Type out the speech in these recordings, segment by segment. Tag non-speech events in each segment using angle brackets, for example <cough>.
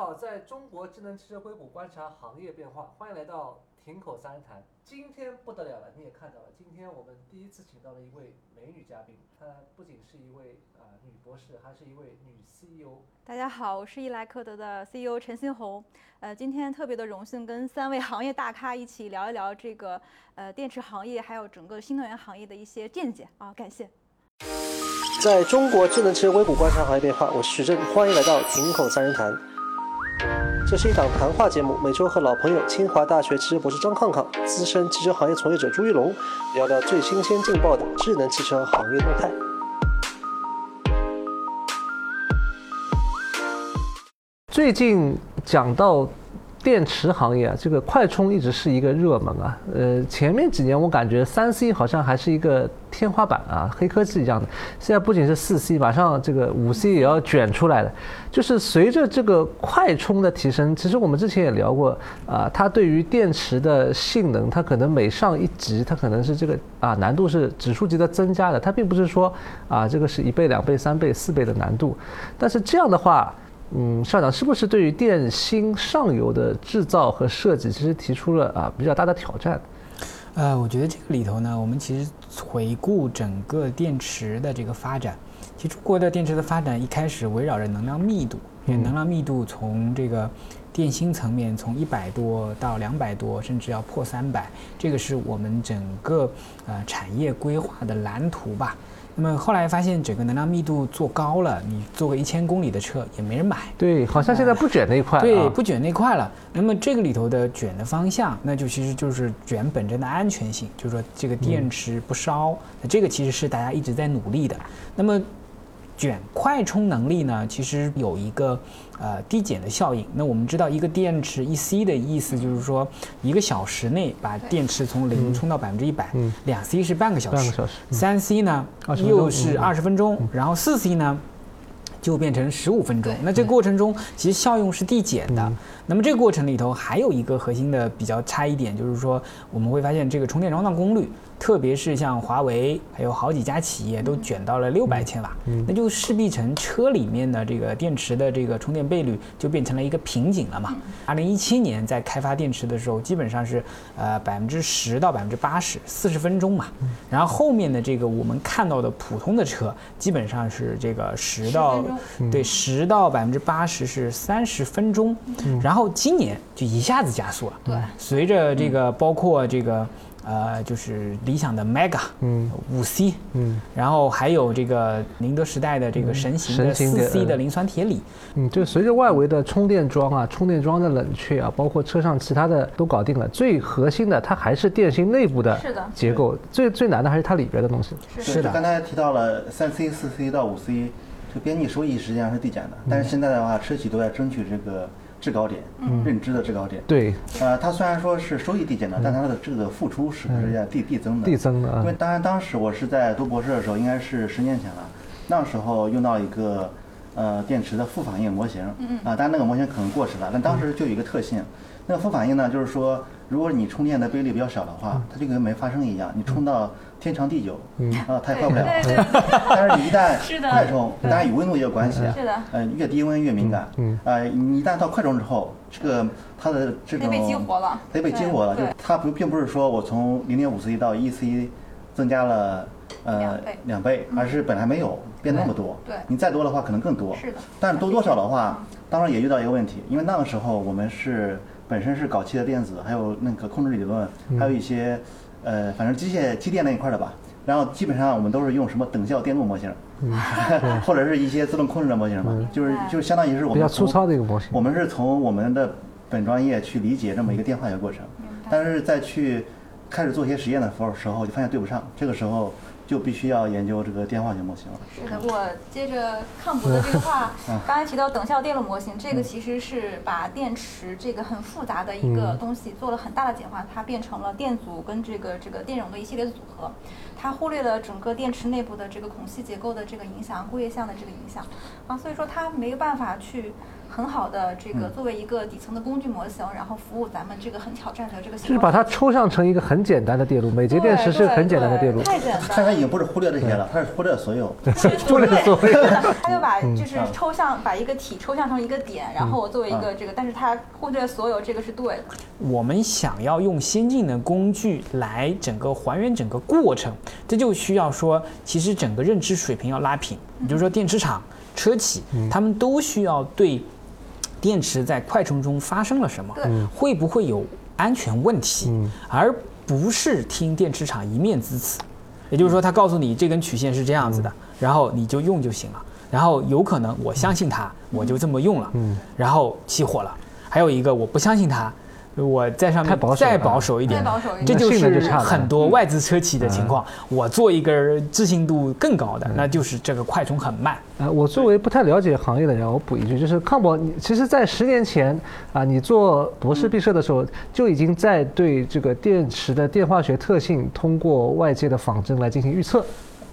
好，在中国智能汽车硅谷观察行业变化，欢迎来到亭口三人谈。今天不得了了，你也看到了，今天我们第一次请到了一位美女嘉宾，她不仅是一位啊、女博士，还是一位女 E CEO。大家好，我是伊莱克德的 CEO 陈新红。呃，今天特别的荣幸跟三位行业大咖一起聊一聊这个呃电池行业还有整个新能源行业的一些见解啊，感谢。在中国智能汽车硅谷观察行业变化，我是徐正，欢迎来到亭口三人谈。这是一档谈话节目，每周和老朋友清华大学汽车博士张康康、资深汽车行业从业者朱一龙聊聊最新鲜劲爆的智能汽车行业动态。最近讲到电池行业啊，这个快充一直是一个热门啊。呃，前面几年我感觉三 C 好像还是一个天花板啊，黑科技一样的。现在不仅是四 C，马上这个五 C 也要卷出来了。就是随着这个快充的提升，其实我们之前也聊过啊，它对于电池的性能，它可能每上一级，它可能是这个啊难度是指数级的增加的，它并不是说啊这个是一倍、两倍、三倍、四倍的难度。但是这样的话，嗯，校长是不是对于电芯上游的制造和设计，其实提出了啊比较大的挑战？呃，我觉得这个里头呢，我们其实回顾整个电池的这个发展，其实中国的电池的发展一开始围绕着能量密度，因为能量密度从这个电芯层面从一百多到两百多，甚至要破三百，这个是我们整个呃产业规划的蓝图吧。那么后来发现整个能量密度做高了，你做个一千公里的车也没人买，对，好像现在不卷那一块、啊，对，不卷那块了。那么这个里头的卷的方向，那就其实就是卷本身的安全性，就是说这个电池不烧，那这个其实是大家一直在努力的。那么卷快充能力呢，其实有一个呃递减的效应。那我们知道，一个电池一 C 的意思就是说，一个小时内把电池从零充到百分之一百嗯，两 C 是半个小时半个，小时。嗯三 C 呢20分钟又是嗯二十分钟，然后四 C 呢就变成十五分钟。那这个过程中其实效用是递减的。那么这个过程里头还有一个核心的比较差一点，就是说我们会发现这个充电桩的功率，特别是像华为还有好几家企业都卷到了六百千瓦，那就势必成车里面的这个电池的这个充电倍率就变成了一个瓶颈了嘛。二零一七年在开发电池的时候，基本上是呃百分之十到百分之八十，四十分钟嘛。然后后面的这个我们看到的普通的车，基本上是这个十到对十到百分之八十是三十分钟，然后今年就一下子加速了。对，随着这个包括这个呃，就是理想的 Mega，嗯。五 C，嗯。然后还有这个宁德时代的这个神行的四 C 的嗯磷酸铁锂，嗯，就随着外围的充电桩啊、充电桩的冷却啊，包括车上其他的都搞定了，最核心的它还是电芯内部的结构，最最难的还是它里边的东西。是。是的。刚才提到了三 C、四 C 到五 C，这个边际收益实际上是递减的，但是现在的话，车企都在争取这个制高点，认知的制高点。对，呃，它虽然说是收益递减的，但它的这个付出是实际上递递增的。递增的啊。因为当然当时我是在读博士的时候，应该是十年前了，那时候用到一个呃电池的负反应模型，啊，当然那个模型可能过时了，但当时就有一个特性，那个负反应呢，就是说如果你充电的倍率比较少的话，它就跟没发生一样，你充到天长地久，啊，它也坏不了。但是你一旦快充，当然与温度也有关系啊。是的呃，越低温越敏感。嗯呃，你一旦到快充之后，这个它的这种得被激活了得被激活了。就是它不并不是说我从零点五 C 到一 C 增加了呃两倍两倍，而是本来没有变那么多。对对你再多的话可能更多。是的但是多多少的话，当然也遇到一个问题，因为那个时候我们是本身是搞气的电子，还有那个控制理论，还有一些呃，反正机械机电那一块的吧。然后基本上我们都是用什么等效电路模型，<laughs> 或者是一些自动控制的模型嘛，就是就相当于是我们比较粗糙的一个模型。我们是从我们的本专业去理解这么一个电化学过程，但是在去开始做一些实验的时候，时候就发现对不上，这个时候就必须要研究这个电化学模型了。是的，我接着康博的这个话，刚才提到等效电路模型，这个其实是把电池这个很复杂的一个东西做了很大的简化，它变成了电阻跟这个这个电容的一系列的组合，它忽略了整个电池内部的这个孔隙结构的这个影响、固液相的这个影响。啊，所以说它没有办法去很好的这个作为一个底层的工具模型，然后服务咱们这个很挑战的这个。就是把它抽象成一个很简单的电路，每节电池是很简单的电路。太简单。它已经不是忽略这些了，它是 <laughs> <laughs> 忽略所有。忽略所有。他就把就是抽象，把一个体抽象成一个点，然后我作为一个这个，但是它忽略所有，这个是对的。我们想要用先进的工具来整个还原整个过程，这就需要说，其实整个认知水平要拉平。也就是说，电池厂、车企，他们都需要对。电池在快充中发生了什么？会不会有安全问题？而不是听电池厂一面之词。也就是说，他告诉你这根曲线是这样子的，然后你就用就行了。然后有可能我相信他，我就这么用了，然后起火了。还有一个我不相信他。我在上面再保守一点，这就是很多外资车企的情况。我做一根置信度更高的，那就是这个快充很慢。呃，我作为不太了解行业的人，我补一句，就是康博，你其实，在十年前啊，你做博士毕设的时候，就已经在对这个电池的电化学特性，通过外界的仿真来进行预测，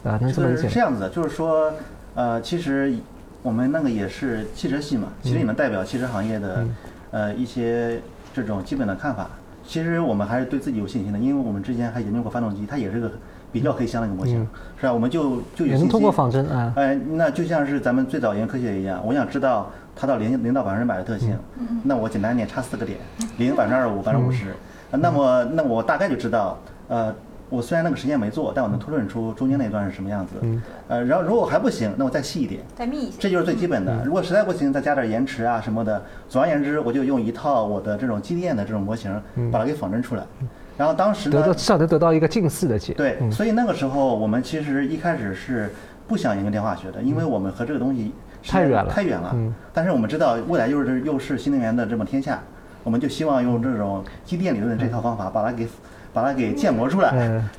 啊，能这么理解？是这样子的，就是说，呃，其实我们那个也是汽车系嘛，其实你们代表汽车行业的，呃，一些。这种基本的看法，其实我们还是对自己有信心的，因为我们之前还研究过发动机，它也是个比较黑箱的一个模型，是吧？我们就就有信心。通过仿真啊。哎，那就像是咱们最早研究科学一样，我想知道它到零零到百分之百的特性，那我简单点差四个点，零百分之二十五，百分之五十，那么那我大概就知道，呃。我虽然那个实验没做，但我能推论出中间那段是什么样子。嗯。呃，然后如果还不行，那我再细一点，再密一些，这就是最基本的。如果实在不行，再加点延迟啊什么的。总而言之，我就用一套我的这种机电的这种模型，把它给仿真出来。然后当时呢，至少能得到一个近似的解。对，所以那个时候我们其实一开始是不想研究电化学的，因为我们和这个东西太远了，太远了。嗯。但是我们知道未来又是又是新能源的这么天下，我们就希望用这种机电理论的这套方法把它给。把它给建模出来，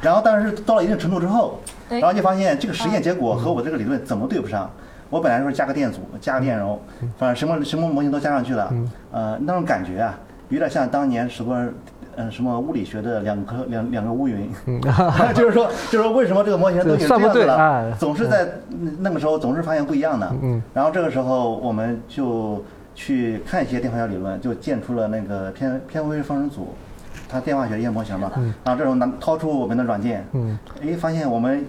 然后但是到了一定程度之后，然后就发现这个实验结果和我这个理论怎么对不上？我本来说加个电阻，加个电容，反正什么什么模型都加上去了，呃，那种感觉啊，有点像当年什么，呃，什么物理学的两颗两两个乌云，<laughs> 就是说，就是说为什么这个模型都已经 <laughs> 这样子了，总是在那个时候总是发现不一样的，然后这个时候我们就去看一些电化学理论，就建出了那个偏偏微方程组。它电化学一些模型嘛，然后这时候拿掏出我们的软件，嗯哎，发现我们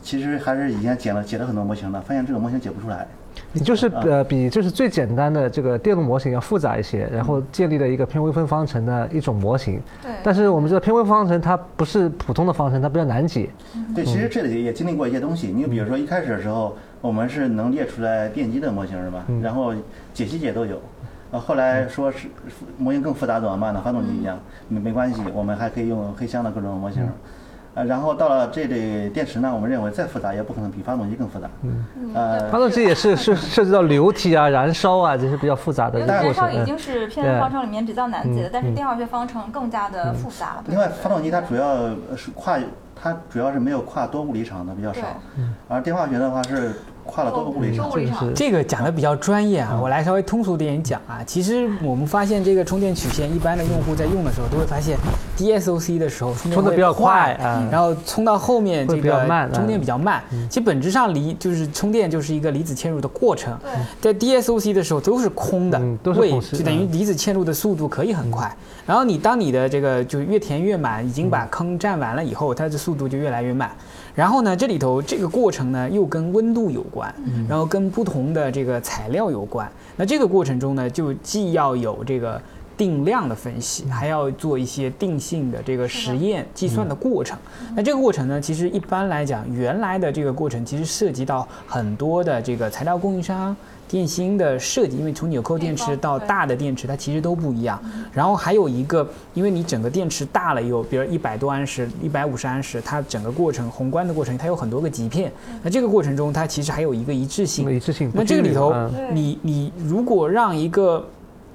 其实还是以前解了解了很多模型的，发现这个模型解不出来。你就是呃比就是最简单的这个电路模型要复杂一些，然后建立了一个偏微分方程的一种模型。对。但是我们知道偏微分方程它不是普通的方程，它比较难解。对，其实这里也经历过一些东西。你比如说一开始的时候，我们是能列出来电机的模型是吧？然后解析解都有。呃，后来说是模型更复杂怎么办呢？发动机一样，没没关系，我们还可以用黑箱的各种模型。呃，然后到了这类电池呢，我们认为再复杂也不可能比发动机更复杂。嗯，呃，发动机也是是涉及到流体啊、燃烧啊这些比较复杂的过程。燃烧已经是偏方程里面比较难解的，但是电化学方程更加的复杂。另外，发动机它主要是跨，它主要是没有跨多物理场的比较少，而电化学的话是。跨了多个物理场，这个讲的比较专业啊，我来稍微通俗点讲啊。其实我们发现这个充电曲线，一般的用户在用的时候都会发现，DSOC 的时候充的比较快，然后充到后面这个充电比较慢。其实本质上离就是充电就是一个离子嵌入的过程，在 DSOC 的时候都是空的，位就等于离子嵌入的速度可以很快。然后你当你的这个就越填越满，已经把坑占完了以后，它的速度就越来越慢。然后呢，这里头这个过程呢又跟温度有关，然后跟不同的这个材料有关。那这个过程中呢，就既要有这个定量的分析，还要做一些定性的这个实验计算的过程。那这个过程呢，其实一般来讲，原来的这个过程其实涉及到很多的这个材料供应商。电芯的设计，因为从纽扣电池到大的电池，它其实都不一样。然后还有一个，因为你整个电池大了有，比如一百多安时、一百五十安时，它整个过程宏观的过程，它有很多个极片。那这个过程中，它其实还有一个一致性。一致性。那这个里头，你你如果让一个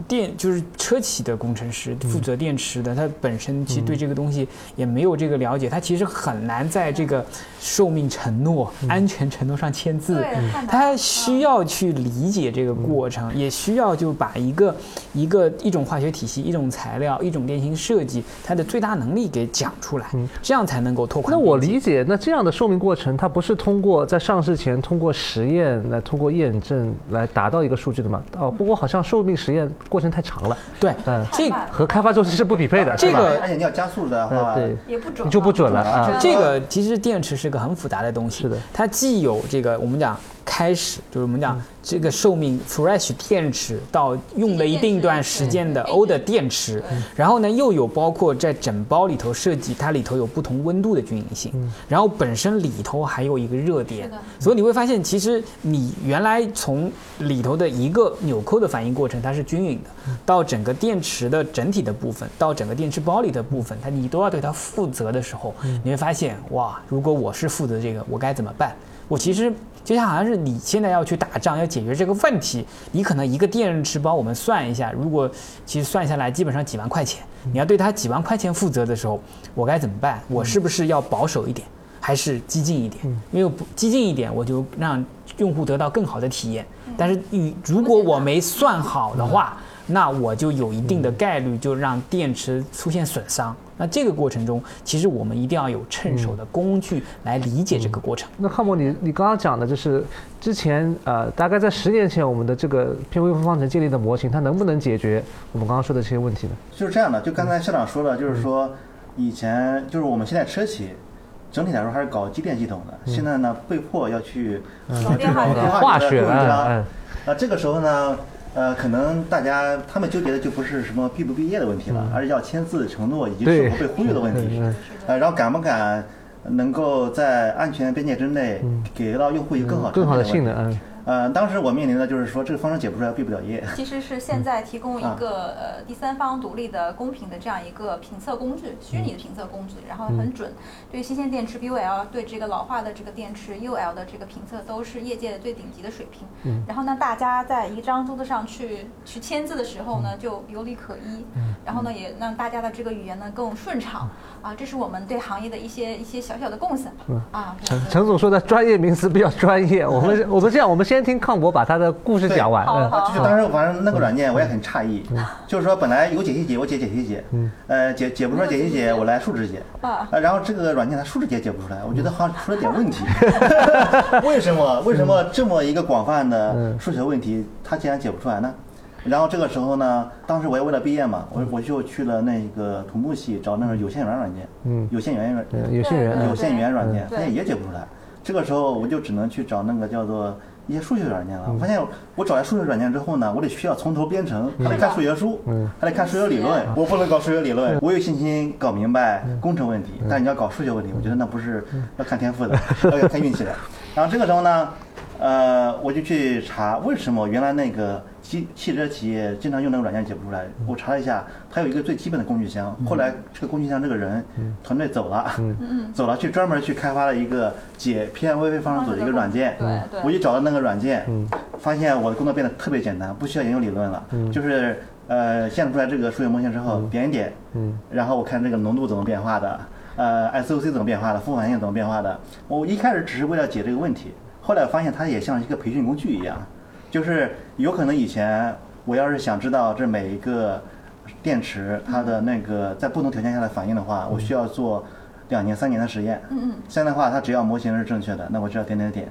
电就是车企的工程师负责电池的，他本身其实对这个东西也没有这个了解，他其实很难在这个寿命承诺、安全承诺上签字。对他需要去理解这个过程，也需要就把一个一个一种化学体系、一种材料、一种电芯设计，它的最大能力给讲出来，这样才能够拓宽那我理解，那这样的寿命过程，它不是通过在上市前通过实验来通过验证来达到一个数据的吗？哦，不过好像寿命实验过程太长了，对嗯，这和开发周期是不匹配的。这个而且你要加速的话，呃对，也不准，就不准了啊。这个其实电池是个很复杂的东西，是的。它既有这个我们讲开始，就是我们讲这个寿命 fresh 电池到用了一定段时间的 old 电池，然后呢又有包括在整包里头设计它里头有不同温度的均匀性，然后本身里头还有一个热点，所以你会发现其实你原来从里头的一个纽扣的反应过程它是均匀的，到整个电池的整体的部分，到整个电池包里的部分，它你都要对它负责的时候，你会发现哇，如果我是负责这个，我该怎么办？我其实就像好像是你现在要去打仗，要解决这个问题，你可能一个电池包，我们算一下，如果其实算下来基本上几万块钱，你要对它几万块钱负责的时候，我该怎么办？我是不是要保守一点，还是激进一点？因为不激进一点，我就让用户得到更好的体验。但是与如果我没算好的话，那我就有一定的概率就让电池出现损伤。那这个过程中，其实我们一定要有趁手的工具来理解这个过程。那康博，你你刚刚讲的就是之前呃，大概在十年前我们的这个偏微分方程建立的模型，它能不能解决我们刚刚说的这些问题呢？就是这样的。就刚才校长说了，就是说以前就是我们现在车企。整体来说还是搞机电系统的，现在呢被迫要去搞电化学化学文章嗯啊，这个时候呢，呃，可能大家他们纠结的就不是什么毕不毕业的问题了，而是要签字承诺以及是否被忽悠的问题。<laughs> 呃，然后敢不敢能够在安全边界之内给到用户一个更好更好的性能，嗯。呃，当时我面临的就是说这个方程解不出来，毕不了业。其实是现在提供一啊个呃第三方独立的、公平的这样一个评测工具，虚拟的评测工具，然后很准。对新鲜电池 BUL，对这个老化的这个电池 UL 的这个评测都是业界的最顶级的水平。然后呢，大家在一张桌子上去去签字的时候呢，就有理可依。然后呢，也让大家的这个语言呢更顺畅。啊，这是我们对行业的一些一些小小的贡献嗯。啊，陈陈总说的专业名词比较专业，我们 <laughs> 我们这样，我们先听康博把他的故事讲完。嗯好就是当时反正那个软件我也很诧异，<laughs> 就是说本来有解析解我解解析解，呃解解不出来解析解我来数值解，啊呃然后这个软件它数值解解不出来，我觉得好像出了点问题，<laughs> 为什么为什么这么一个广泛的数学问题它竟然解不出来呢？然后这个时候呢，当时我也为了毕业嘛，我我就去了那个土木系找那个有限元软件，嗯。有限元软嗯，有些人对有限元软件，对。发现也解不出来。这个时候我就只能去找那个叫做一些数学软件了。我发现我找来数学软件之后呢，我得需要从头编程，还得看数学书，还得看数学理论。我不能搞数学理论，我有信心搞明白工程问题，但你要搞数学问题，我觉得那不是要看天赋的，<laughs> 要看运气的。然后这个时候呢，呃，我就去查为什么原来那个汽汽车企业经常用那个软件解不出来。我查了一下，它有一个最基本的工具箱。后来这个工具箱这个人团队走了，走了去专门去开发了一个解偏微分方程组的一个软件。我就找到那个软件，发现我的工作变得特别简单，不需要研究理论了，就是呃现出来这个数学模型之后点一点，然后我看这个浓度怎么变化的，呃 SOC 怎么变化的，负反应怎么变化的。我一开始只是为了解这个问题，后来发现它也像一个培训工具一样，就是有可能以前我要是想知道这每一个电池它的那个在不同条件下的反应的话，我需要做两年三年的实验。嗯嗯。现在的话，它只要模型是正确的，那我就要点点点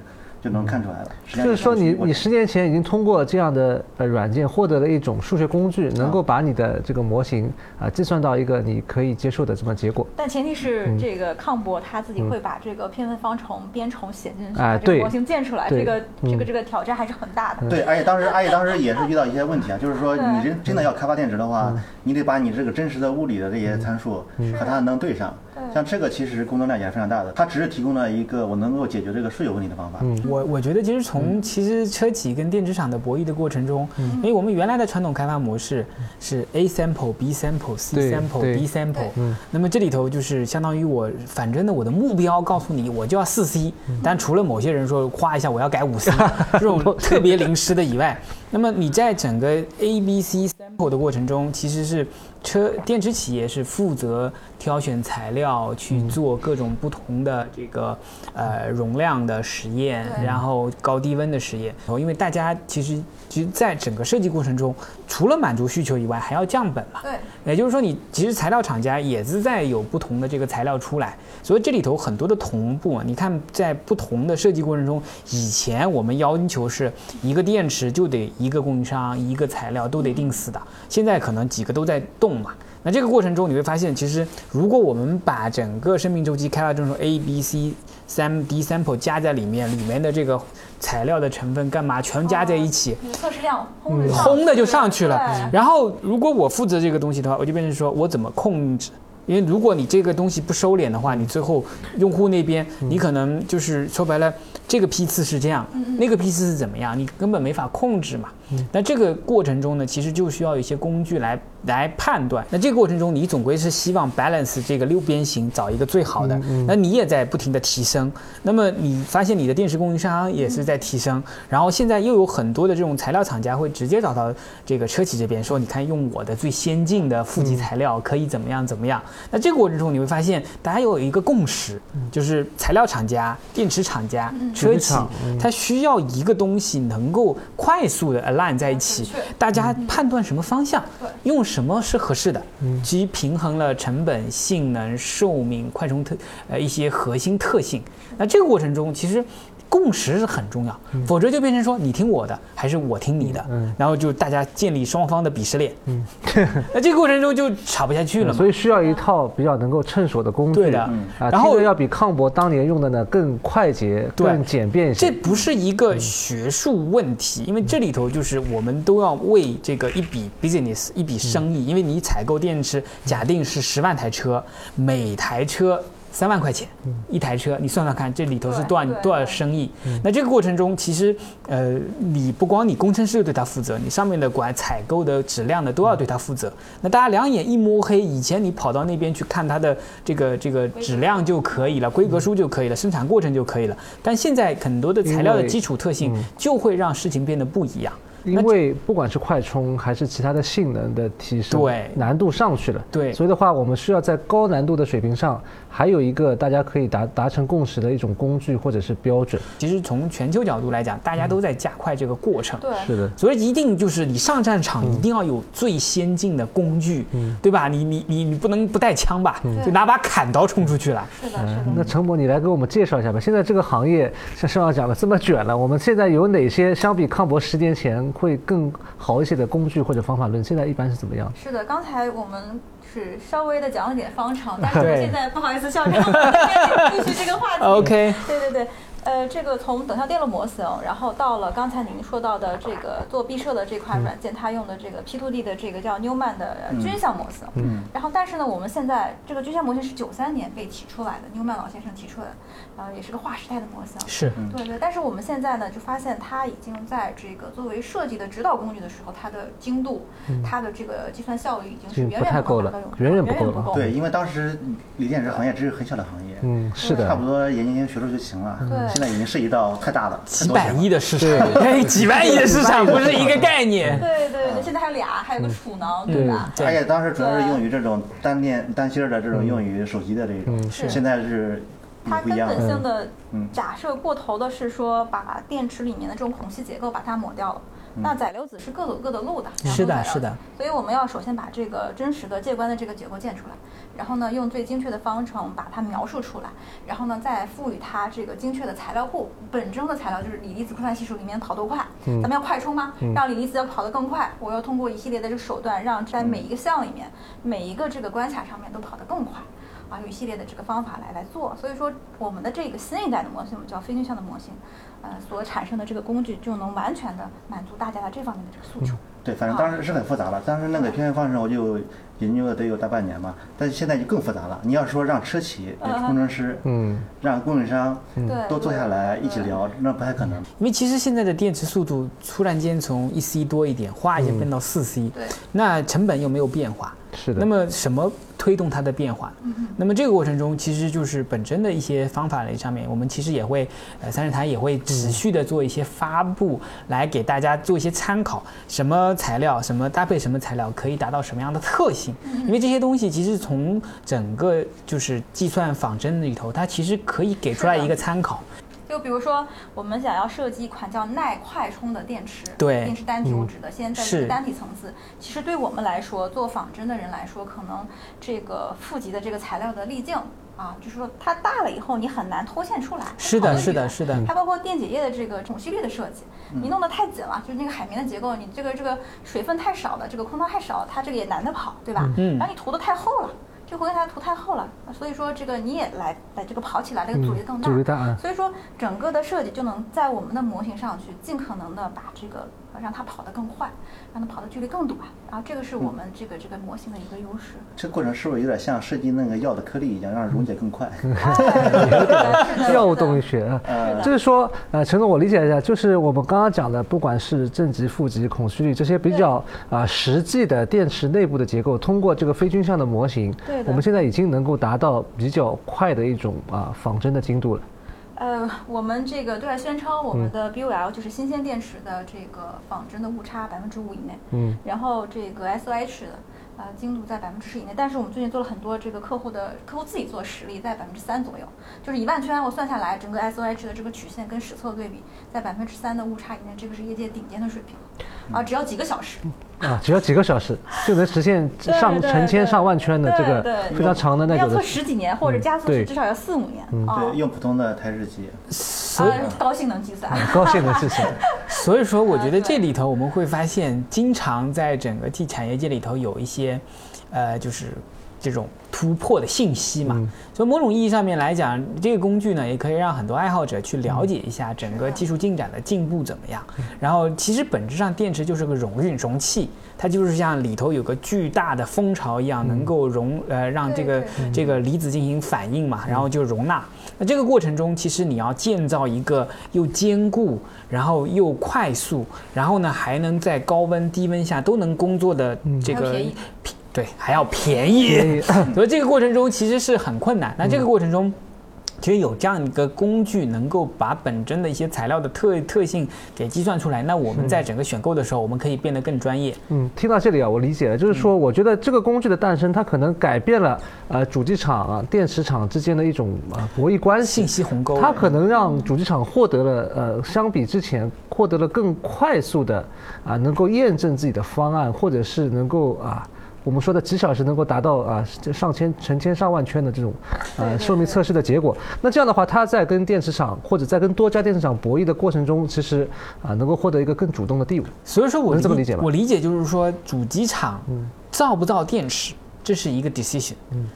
就能看出来了。就是说你这个你十年前已经通过这样的呃软件获得了一种数学工具，能够把你的这个模型啊计算到一个你可以接受的这么结果。但前提是这个康博他自己会把这个偏分方程编程写进去，把这个模型建出来，对这个嗯这个这个挑战还是很大的。对，而且当时，而且当时也是遇到一些问题啊，就是说你真真的要开发电池的话，你得把你这个真实的物理的这些参数和它能对上。对像这个其实工作量也是非常大的，它只是提供了一个我能够解决这个税有问题的方法。嗯。我我觉得其实从其实车企跟电池厂的博弈的过程中，因为我们原来的传统开发模式是 A sample、B sample、C sample、对。D sample，对那么这里头就是相当于我反正呢我的目标告诉你我就要四 C，但除了某些人说夸一下我要改五 C 这种 <laughs> 特别临时的以外，那么你在整个 A、B、C sample 口的过程中，其实是车电池企业是负责挑选材料，去做各种不同的这个呃容量的实验，然后高低温的实验。然后因为大家其实其实在整个设计过程中，除了满足需求以外，还要降本嘛。对，也就是说，你其实材料厂家也是在有不同的这个材料出来，所以这里头很多的同步。你看，在不同的设计过程中，以前我们要求是一个电池就得一个供应商、一个材料都得定死的，现在可能几个都在动嘛。那这个过程中，你会发现，其实如果我们把整个生命周期开发这种 A、B、C 三 D sample 加在里面，里面的这个材料的成分干嘛全加在一起，你测试量轰的就上去了。然后，如果我负责这个东西的话，我就变成说我怎么控制？因为如果你这个东西不收敛的话，你最后用户那边你可能就是说白了，这个批次是这样，那个批次是怎么样，你根本没法控制嘛。那这个过程中呢，其实就需要一些工具来来判断。那这个过程中，你总归是希望 balance 这个六边形找一个最好的。那你也在不停的提升。那么你发现你的电池供应商也是在提升，然后现在又有很多的这种材料厂家会直接找到这个车企这边说，你看用我的最先进的负极材料可以怎么样怎么样。那这个过程中你会发现，大家有一个共识，就是材料厂家、电池厂家、车企它需要一个东西能够快速的 align 在一起，大家判断什么方向，用什么是合适的，其实平衡了成本、性能、寿命、快充特呃一些核心特性。那这个过程中，其实。共识是很重要，否则就变成说你听我的还是我听你的，然后就大家建立双方的鄙视链，<laughs> 那这个过程中就吵不下去了嘛。所以需要一套比较能够趁手的工具。对的啊，然后要比康博当年用的呢更快捷、更简便一些。这不是一个学术问题，因为这里头就是我们都要为这个一笔 business 一笔生意，因为你采购电池，假定是十万台车，每台车。三万块钱一台车，你算算看，这里头是多少多少生意？那这个过程中，其实呃，你不光你工程师要对他负责，你上面的管采购的质量的都要对他负责。那大家两眼一摸黑，以前你跑到那边去看它的这个这个质量就可以了，规格书就可以了，生产过程就可以了。但现在很多的材料的基础特性就会让事情变得不一样。因为不管是快充还是其他的性能的提升，对难度上去了，对所以的话，我们需要在高难度的水平上，还有一个大家可以达达成共识的一种工具或者是标准。其实从全球角度来讲，大家都在加快这个过程。对，是的，所以一定就是你上战场一定要有最先进的工具，嗯对吧？你你你你不能不带枪吧？就拿把砍刀冲出去了。是的，是的。那陈博，你来给我们介绍一下吧。现在这个行业像盛老讲的这么卷了，我们现在有哪些相比康博十年前会更好一些的工具或者方法论？现在一般是怎么样？是的，刚才我们是稍微的讲了点方程，但是我 <laughs> 现在不好意思，校长，我们继续这个话题。<laughs> OK 对对对，呃，这个从等效电路模型，然后到了刚才您说到的这个做毕设的这块软件，它用的这个 P2D 的这个叫 Newman 的呃均相模型。嗯。然后，但是呢，我们现在这个均相模型是九三年被提出来的，Newman 老先生提出来的，呃，也是个划时代的模型。是，对对，但是我们现在呢，就发现它已经在这个作为设计的指导工具的时候，它的精度、它的这个计算效率已经是嗯远远不太够了远远不够了远不够。对，因为当时锂电池行业只是很小的行业，嗯，是的，差不多研究研究学术就行了。对现在已经涉及到太大了，几百亿的市场，<laughs> 哎，几万亿的市场不是一个概念。对对对，现在还有俩，还有个储能，对吧？而且当时主要是用于这种单电单芯儿的这种用于手机的这种，现在是它根不一样。本性的嗯假设过头的是说，把电池里面的这种孔隙结构把它抹掉了。那载流子是各走各的路的，嗯是的是的所以我们要首先把这个真实的介观的这个结构建出来，然后呢，用最精确的方程把它描述出来，然后呢，再赋予它这个精确的材料库。本征的材料就是锂离子扩散系数里面跑多快，嗯咱们要快充吗？让锂离子要跑得更快，我要通过一系列的这个手段，让在每一个项里面，每一个这个关卡上面都跑得更快。啊，有一系列的这个方法来来做，所以说我们的这个新一代的模型，我们叫非均项的模型，呃，所产生的这个工具就能完全的满足大家的这方面的这个诉求。对，反正当时是很复杂了。当时那个偏向方程我就研究了得有大半年吧，但是现在就更复杂了。你要说让车企、嗯工程师，嗯，让供应商对都坐下来一起聊，那不太可能。因为其实现在的电池速度突然间从一 C 多一点，哗一下变到四 C，、对，那成本又没有变化。是的。那么什么推动它的变化。那么这个过程中，其实就是本身的一些方法类上面，我们其实也会，呃，三十台也会持续的做一些发布，来给大家做一些参考，什么材料，什么搭配什么材料，可以达到什么样的特性。因为这些东西其实从整个就是计算仿真里头，它其实可以给出来一个参考。就比如说，我们想要设计一款叫耐快充的电池，对电池单体，我指的现在是是单体层次。其实对我们来说，做仿真的人来说，可能这个负极的这个材料的粒径啊，就是说它大了以后，你很难脱线出来。是的，是的，是的。还包括电解液的这个孔隙率的设计，你弄得太紧了，就是那个海绵的结构，你这个这个水分太少了，这个空腔太少，它这个也难得跑，对吧？嗯然后你涂的太厚了，这回它涂太厚了，所以说这个你也来把这个跑起来，这个阻力更大。阻力大啊所以说整个的设计就能在我们的模型上去尽可能的把这个呃让它跑得更快，让它跑的距离更短，然后这个是我们这个这个模型的一个优势。这过程是不是有点像设计那个药的颗粒一样，让溶解更快？<laughs> 哎药动力学啊，呃就是说，呃，陈总，我理解一下，就是我们刚刚讲的，不管是正极、负极、孔隙率这些比较啊、实际的电池内部的结构，通过这个非均相的模型对，我们现在已经能够达到比较快的一种啊、仿真的精度了。呃，我们这个对外宣称我嗯。们的 BOL 就是新鲜电池的这个仿真的误差百分之五以内，嗯，然后这个 SOH 的呃精度在百分之十以内，但是我们最近做了很多这个客户的客户自己做实例，在百分之三左右，就是一万圈我算下来，整个 SOH 的这个曲线跟实测对比，在百分之三的误差以内，这个是业界顶尖的水平，啊，只要几个小时，啊，只要几个小时就能实现上成千上万圈的这个非常长的那要做。十几年，或者加速对至少要四五年，啊，对，用普通的台式机。所以呃高性能计算，高性能计算，<laughs> 所以说，我觉得这里头我们会发现，经常在整个 T 产业界里头有一些，呃，就是这种突破的信息嘛。嗯。所以某种意义上面来讲，这个工具呢，也可以让很多爱好者去了解一下整个技术进展的进步怎么样。然后，其实本质上电池就是个容运容器，它就是像里头有个巨大的蜂巢一样，能够容呃让这个这个离子进行反应嘛，然后就容纳。那这个过程中，其实你要建造一个又坚固，然后又快速，然后呢还能在高温低温下都能工作的这个对，还要便宜。<laughs> 所以这个过程中其实是很困难。那这个过程中。其实有这样一个工具，能够把本真的一些材料的特特性给计算出来。那我们在整个选购的时候，我们可以变得更专业。嗯，听到这里啊，我理解了，就是说，我觉得这个工具的诞生，它可能改变了呃主机厂啊、电池厂之间的一种啊博弈关系信。息鸿沟，它可能让主机厂获得了呃，相比之前获得了更快速的啊，能够验证自己的方案，或者是能够啊，我们说的几小时能够达到啊这上千、成千上万圈的这种呃寿命测试的结果。那这样的话，它在跟电池厂或者在跟多家电池厂博弈的过程中，其实啊能够获得一个更主动的地位。所以说我能这么理解吗我理解就是说，主机厂造不造电池，这是一个 decision，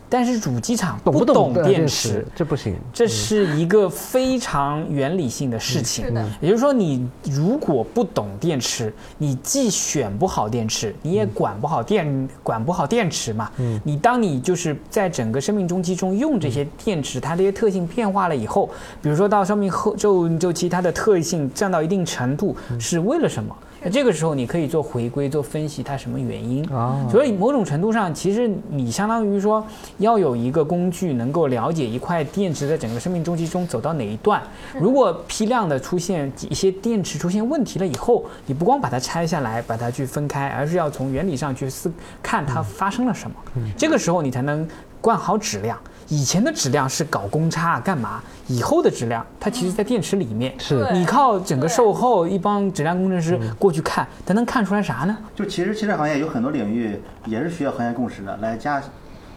但是主机厂懂不懂电池，这不行。这是一个非常原理性的事情。是的。也就是说，你如果不懂电池，你既选不好电池，你也管不好电，管不好电池嘛。嗯。你当你就是在整个生命周期中用这些电池，它这些特性变化了以后，比如说到生命后周周期，它的特性降到一定程度，是为了什么？那这个时候你可以做回归，做分析，它什么原因？啊所以某种程度上，其实你相当于说要有一个工具，能够了解一块电池在整个生命周期中走到哪一段。如果批量的出现一些电池出现问题了以后，你不光把它拆下来，把它去分开，而是要从原理上去思看它发生了什么。这个时候你才能灌好质量。以前的质量是搞公差干嘛？以后的质量它其实在电池里面。是对你靠整个售后一帮质量工程师过去看，它能看出来啥呢？就其实汽车行业有很多领域也是需要行业共识的，来加，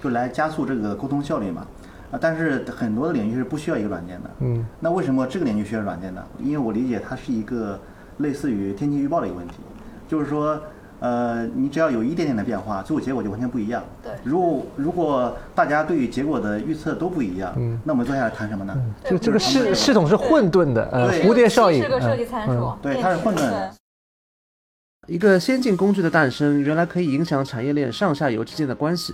就来加速这个沟通效率嘛。啊，但是很多的领域是不需要一个软件的。嗯，那为什么这个领域需要软件呢？因为我理解它是一个类似于天气预报的一个问题，就是说，呃，你只要有一点点的变化，最后结果就完全不一样。对如果如果大家对于结果的预测都不一样，嗯那我们坐下来谈什么呢？就这个系系统是混沌的，呃，蝴蝶效应。是个设计嗯参数，对它是混沌的一个先进工具的诞生，原来可以影响产业链上下游之间的关系。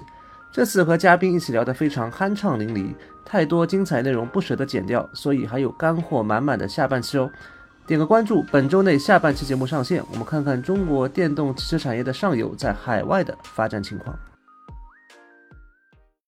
这次和嘉宾一起聊得非常酣畅淋漓，太多精彩内容不舍得剪掉，所以还有干货满满的下半期哦。点个关注，本周内下半期节目上线，我们看看中国电动汽车产业的上游在海外的发展情况。